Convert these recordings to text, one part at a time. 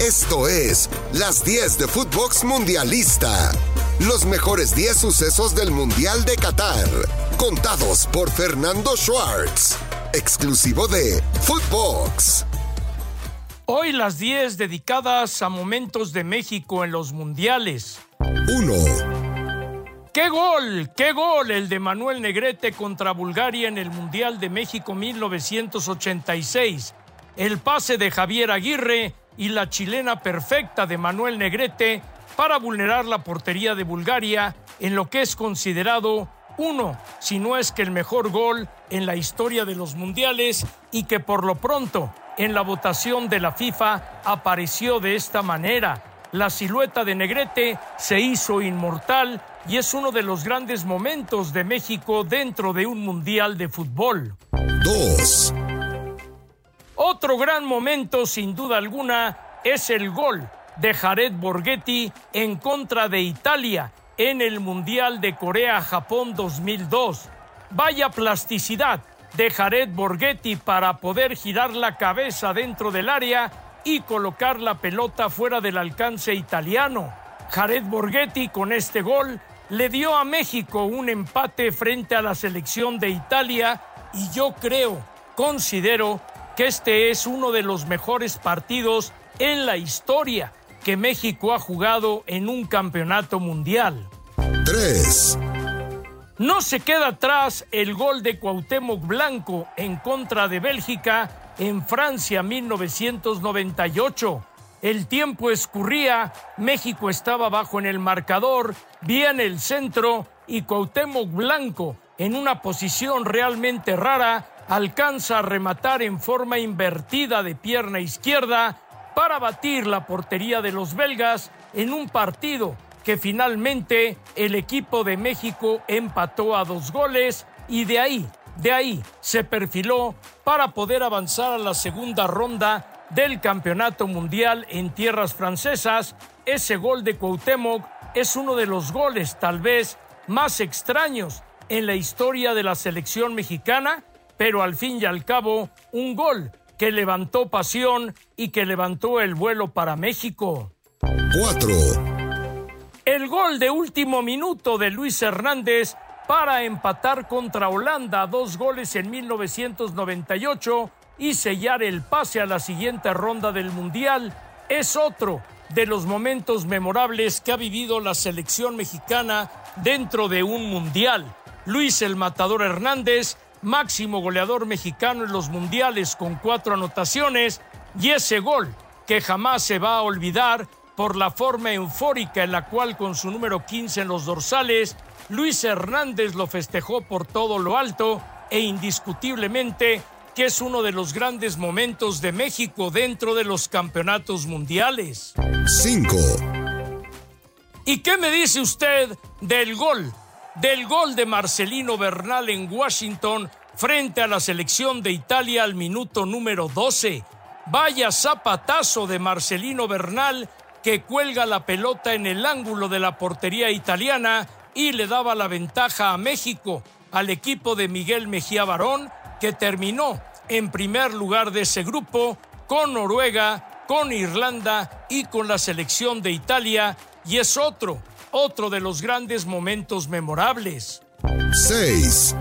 Esto es Las 10 de Footbox Mundialista. Los mejores 10 sucesos del Mundial de Qatar. Contados por Fernando Schwartz. Exclusivo de Footbox. Hoy las 10 dedicadas a momentos de México en los mundiales. 1. ¡Qué gol! ¡Qué gol! El de Manuel Negrete contra Bulgaria en el Mundial de México 1986. El pase de Javier Aguirre y la chilena perfecta de Manuel Negrete para vulnerar la portería de Bulgaria en lo que es considerado uno, si no es que el mejor gol en la historia de los mundiales y que por lo pronto en la votación de la FIFA apareció de esta manera. La silueta de Negrete se hizo inmortal y es uno de los grandes momentos de México dentro de un mundial de fútbol. 2. Otro gran momento, sin duda alguna, es el gol de Jared Borghetti en contra de Italia en el Mundial de Corea-Japón 2002. Vaya plasticidad de Jared Borghetti para poder girar la cabeza dentro del área y colocar la pelota fuera del alcance italiano. Jared Borghetti con este gol le dio a México un empate frente a la selección de Italia y yo creo, considero que este es uno de los mejores partidos en la historia que México ha jugado en un campeonato mundial. 3. No se queda atrás el gol de Cuauhtémoc Blanco en contra de Bélgica en Francia 1998. El tiempo escurría, México estaba bajo en el marcador, bien el centro y Cuauhtémoc Blanco en una posición realmente rara alcanza a rematar en forma invertida de pierna izquierda para batir la portería de los belgas en un partido que finalmente el equipo de México empató a dos goles y de ahí, de ahí se perfiló para poder avanzar a la segunda ronda del Campeonato Mundial en tierras francesas. Ese gol de Cuauhtémoc es uno de los goles tal vez más extraños en la historia de la selección mexicana pero al fin y al cabo un gol que levantó pasión y que levantó el vuelo para México. 4. El gol de último minuto de Luis Hernández para empatar contra Holanda, dos goles en 1998 y sellar el pase a la siguiente ronda del Mundial, es otro de los momentos memorables que ha vivido la selección mexicana dentro de un Mundial. Luis el Matador Hernández máximo goleador mexicano en los mundiales con cuatro anotaciones y ese gol que jamás se va a olvidar por la forma eufórica en la cual con su número 15 en los dorsales, Luis Hernández lo festejó por todo lo alto e indiscutiblemente que es uno de los grandes momentos de México dentro de los campeonatos mundiales. 5. ¿Y qué me dice usted del gol del gol de Marcelino Bernal en Washington frente a la selección de Italia al minuto número 12. Vaya zapatazo de Marcelino Bernal que cuelga la pelota en el ángulo de la portería italiana y le daba la ventaja a México, al equipo de Miguel Mejía Barón, que terminó en primer lugar de ese grupo con Noruega, con Irlanda y con la selección de Italia, y es otro otro de los grandes momentos memorables. 6.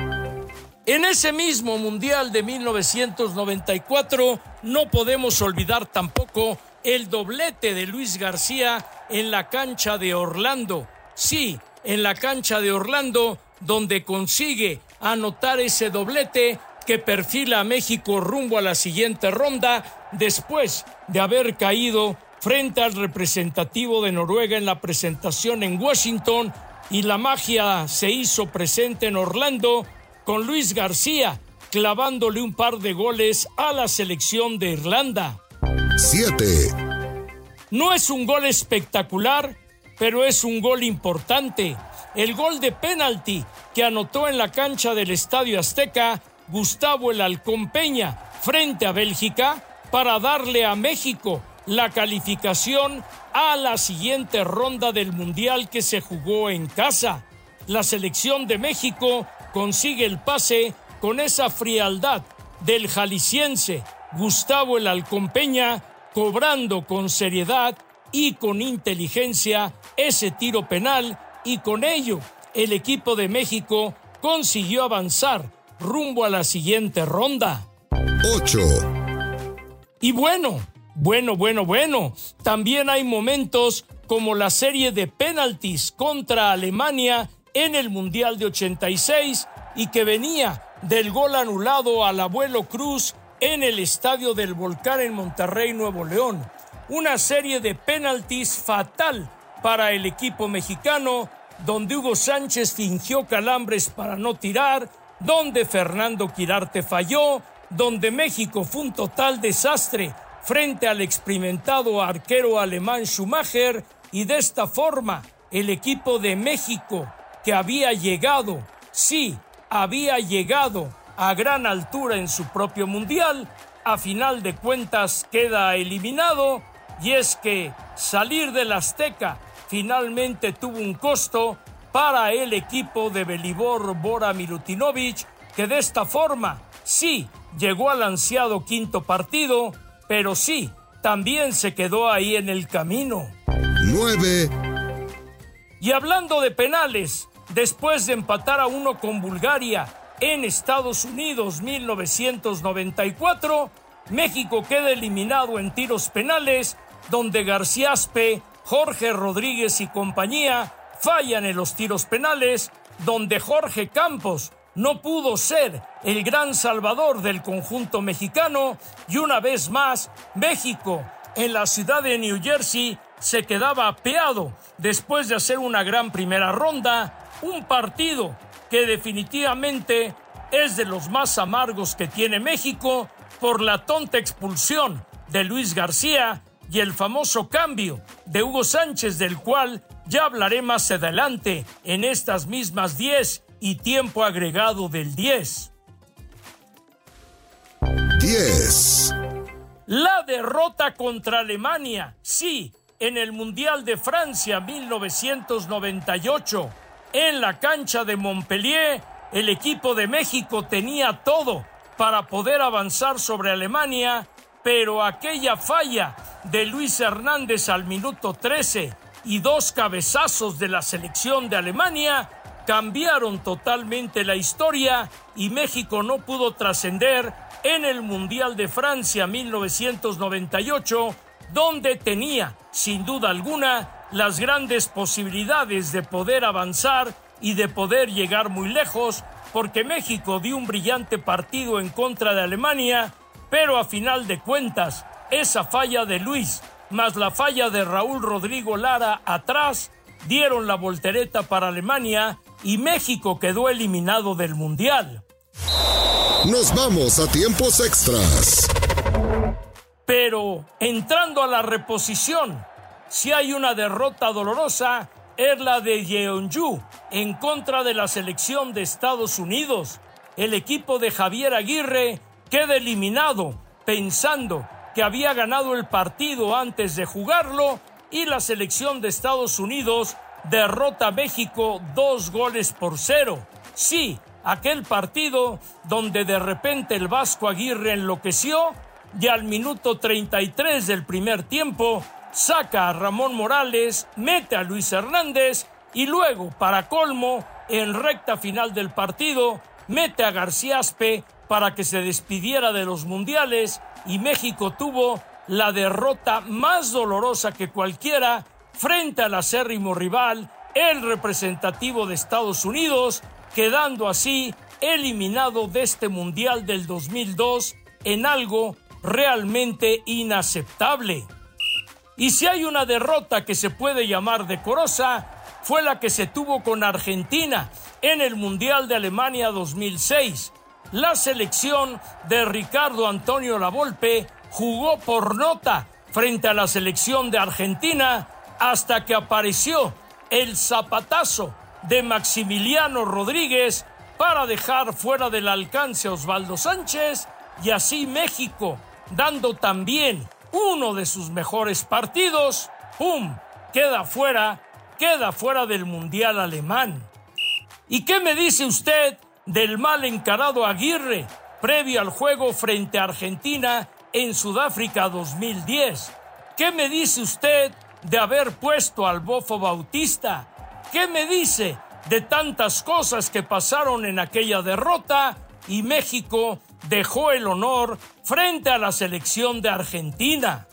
En ese mismo Mundial de 1994 no podemos olvidar tampoco el doblete de Luis García en la cancha de Orlando. Sí, en la cancha de Orlando, donde consigue anotar ese doblete que perfila a México rumbo a la siguiente ronda después de haber caído frente al representativo de Noruega en la presentación en Washington y la magia se hizo presente en Orlando con Luis García clavándole un par de goles a la selección de Irlanda. 7. No es un gol espectacular, pero es un gol importante. El gol de penalti que anotó en la cancha del Estadio Azteca Gustavo el Halcón Peña frente a Bélgica para darle a México la calificación a la siguiente ronda del Mundial que se jugó en casa. La selección de México consigue el pase con esa frialdad del jalisciense Gustavo el Alcompeña cobrando con seriedad y con inteligencia ese tiro penal y con ello el equipo de México consiguió avanzar rumbo a la siguiente ronda. 8. Y bueno, bueno, bueno, bueno, también hay momentos como la serie de penaltis contra Alemania en el Mundial de 86 y que venía del gol anulado al abuelo Cruz en el Estadio del Volcán en Monterrey, Nuevo León. Una serie de penaltis fatal para el equipo mexicano, donde Hugo Sánchez fingió calambres para no tirar, donde Fernando Quirarte falló, donde México fue un total desastre frente al experimentado arquero alemán Schumacher y de esta forma el equipo de México que había llegado, sí, había llegado a gran altura en su propio mundial, a final de cuentas queda eliminado y es que salir del Azteca finalmente tuvo un costo para el equipo de Belibor Bora Milutinovic, que de esta forma sí llegó al ansiado quinto partido, pero sí también se quedó ahí en el camino. 9. Y hablando de penales, después de empatar a uno con Bulgaria en Estados Unidos 1994, México queda eliminado en tiros penales, donde García Aspe, Jorge Rodríguez y compañía fallan en los tiros penales, donde Jorge Campos no pudo ser el gran salvador del conjunto mexicano y una vez más México en la ciudad de New Jersey se quedaba apeado después de hacer una gran primera ronda, un partido que definitivamente es de los más amargos que tiene México por la tonta expulsión de Luis García y el famoso cambio de Hugo Sánchez del cual ya hablaré más adelante en estas mismas 10 y tiempo agregado del 10. 10. La derrota contra Alemania, sí, en el Mundial de Francia 1998. En la cancha de Montpellier, el equipo de México tenía todo para poder avanzar sobre Alemania, pero aquella falla de Luis Hernández al minuto 13 y dos cabezazos de la selección de Alemania cambiaron totalmente la historia y México no pudo trascender en el Mundial de Francia 1998, donde tenía, sin duda alguna, las grandes posibilidades de poder avanzar y de poder llegar muy lejos, porque México dio un brillante partido en contra de Alemania, pero a final de cuentas, esa falla de Luis más la falla de Raúl Rodrigo Lara atrás dieron la voltereta para Alemania y México quedó eliminado del Mundial. Nos vamos a tiempos extras. Pero entrando a la reposición, si hay una derrota dolorosa, es la de Yeonju en contra de la selección de Estados Unidos. El equipo de Javier Aguirre queda eliminado pensando que había ganado el partido antes de jugarlo y la selección de Estados Unidos derrota a México dos goles por cero. Sí, aquel partido donde de repente el Vasco Aguirre enloqueció y al minuto 33 del primer tiempo saca a Ramón Morales, mete a Luis Hernández y luego, para colmo, en recta final del partido, mete a García Aspe para que se despidiera de los mundiales y México tuvo la derrota más dolorosa que cualquiera frente al acérrimo rival, el representativo de Estados Unidos, quedando así eliminado de este Mundial del 2002 en algo realmente inaceptable. Y si hay una derrota que se puede llamar decorosa, fue la que se tuvo con Argentina en el Mundial de Alemania 2006. La selección de Ricardo Antonio Lavolpe jugó por nota frente a la selección de Argentina hasta que apareció el zapatazo de Maximiliano Rodríguez para dejar fuera del alcance a Osvaldo Sánchez y así México, dando también uno de sus mejores partidos, ¡pum! queda fuera, queda fuera del Mundial alemán. ¿Y qué me dice usted del mal encarado Aguirre previo al juego frente a Argentina en Sudáfrica 2010? ¿Qué me dice usted de haber puesto al Bofo Bautista? ¿Qué me dice de tantas cosas que pasaron en aquella derrota y México dejó el honor frente a la selección de Argentina?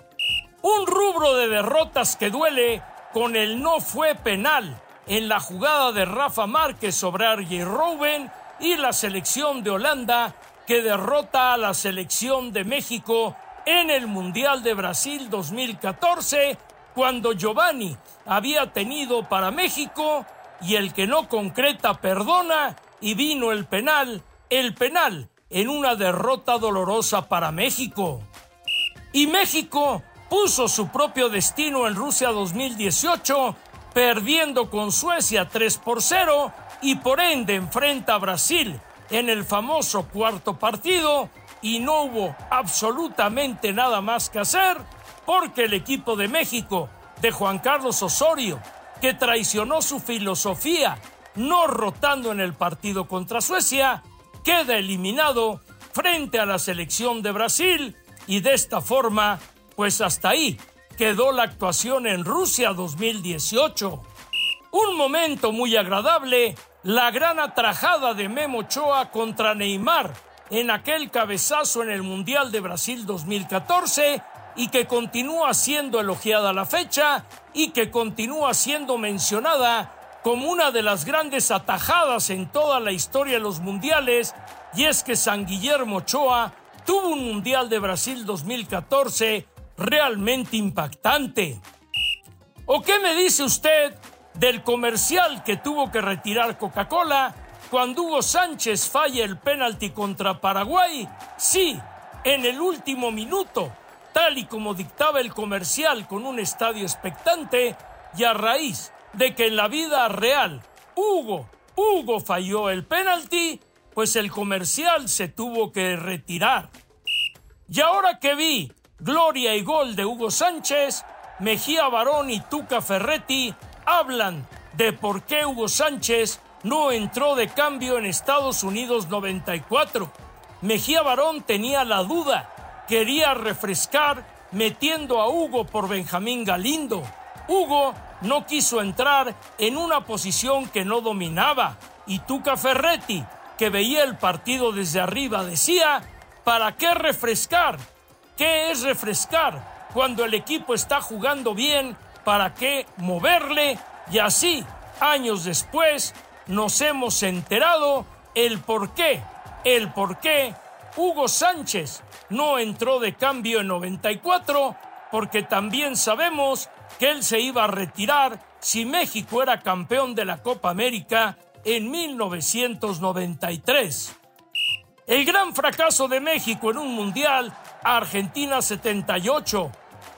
Un rubro de derrotas que duele con el no fue penal en la jugada de Rafa Márquez sobre Arjen Robben y la selección de Holanda que derrota a la selección de México en el Mundial de Brasil 2014 cuando Giovanni había tenido para México y el que no concreta perdona y vino el penal, el penal en una derrota dolorosa para México. Y México puso su propio destino en Rusia 2018 perdiendo con Suecia 3 por 0 y por ende enfrenta a Brasil en el famoso cuarto partido y no hubo absolutamente nada más que hacer porque el equipo de México de Juan Carlos Osorio, que traicionó su filosofía no rotando en el partido contra Suecia, queda eliminado frente a la selección de Brasil y de esta forma, pues hasta ahí quedó la actuación en Rusia 2018. Un momento muy agradable, la gran atrajada de Memo Ochoa contra Neymar en aquel cabezazo en el Mundial de Brasil 2014 y que continúa siendo elogiada a la fecha y que continúa siendo mencionada como una de las grandes atajadas en toda la historia de los mundiales, y es que San Guillermo Ochoa tuvo un Mundial de Brasil 2014 realmente impactante. ¿O qué me dice usted del comercial que tuvo que retirar Coca-Cola cuando Hugo Sánchez falla el penalti contra Paraguay? Sí, en el último minuto, tal y como dictaba el comercial con un estadio expectante y a raíz de que en la vida real Hugo, Hugo falló el penalti, pues el comercial se tuvo que retirar. Y ahora que vi Gloria y gol de Hugo Sánchez, Mejía Barón y Tuca Ferretti hablan de por qué Hugo Sánchez no entró de cambio en Estados Unidos 94. Mejía Barón tenía la duda, quería refrescar metiendo a Hugo por Benjamín Galindo. Hugo no quiso entrar en una posición que no dominaba y Tuca Ferretti, que veía el partido desde arriba, decía, ¿para qué refrescar? ¿Qué es refrescar? Cuando el equipo está jugando bien, ¿para qué moverle? Y así, años después, nos hemos enterado el por qué, el por qué Hugo Sánchez no entró de cambio en 94, porque también sabemos que él se iba a retirar si México era campeón de la Copa América en 1993. El gran fracaso de México en un mundial Argentina 78.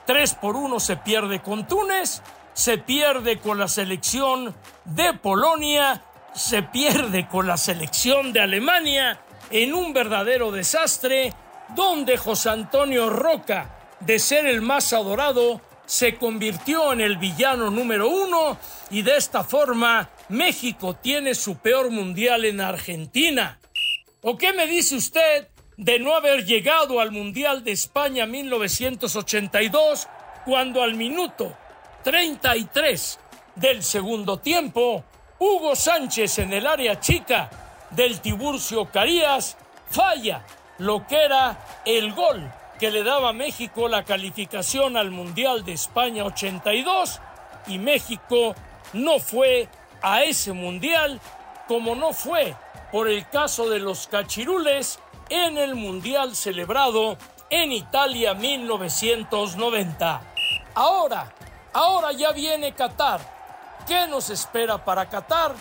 3 por 1 se pierde con Túnez, se pierde con la selección de Polonia, se pierde con la selección de Alemania en un verdadero desastre donde José Antonio Roca, de ser el más adorado, se convirtió en el villano número uno y de esta forma México tiene su peor mundial en Argentina. ¿O qué me dice usted de no haber llegado al Mundial de España 1982, cuando al minuto 33 del segundo tiempo, Hugo Sánchez en el área chica del Tiburcio Carías falla lo que era el gol que le daba a México la calificación al Mundial de España 82 y México no fue a ese Mundial como no fue por el caso de los cachirules en el Mundial celebrado en Italia 1990. Ahora, ahora ya viene Qatar. ¿Qué nos espera para Qatar?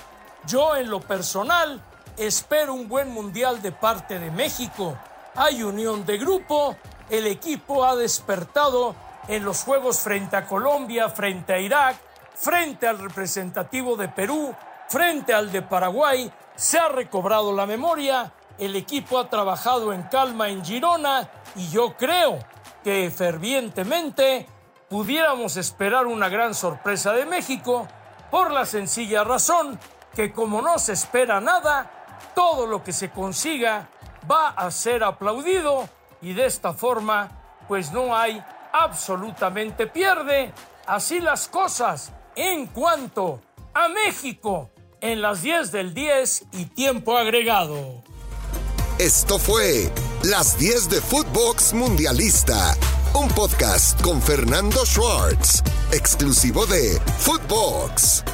Yo en lo personal espero un buen Mundial de parte de México. Hay unión de grupo, el equipo ha despertado en los juegos frente a Colombia, frente a Irak, frente al representativo de Perú, frente al de Paraguay, se ha recobrado la memoria. El equipo ha trabajado en calma en Girona y yo creo que fervientemente pudiéramos esperar una gran sorpresa de México por la sencilla razón que como no se espera nada, todo lo que se consiga va a ser aplaudido y de esta forma pues no hay absolutamente pierde. Así las cosas en cuanto a México en las 10 del 10 y tiempo agregado. Esto fue Las 10 de Footbox Mundialista, un podcast con Fernando Schwartz, exclusivo de Footbox.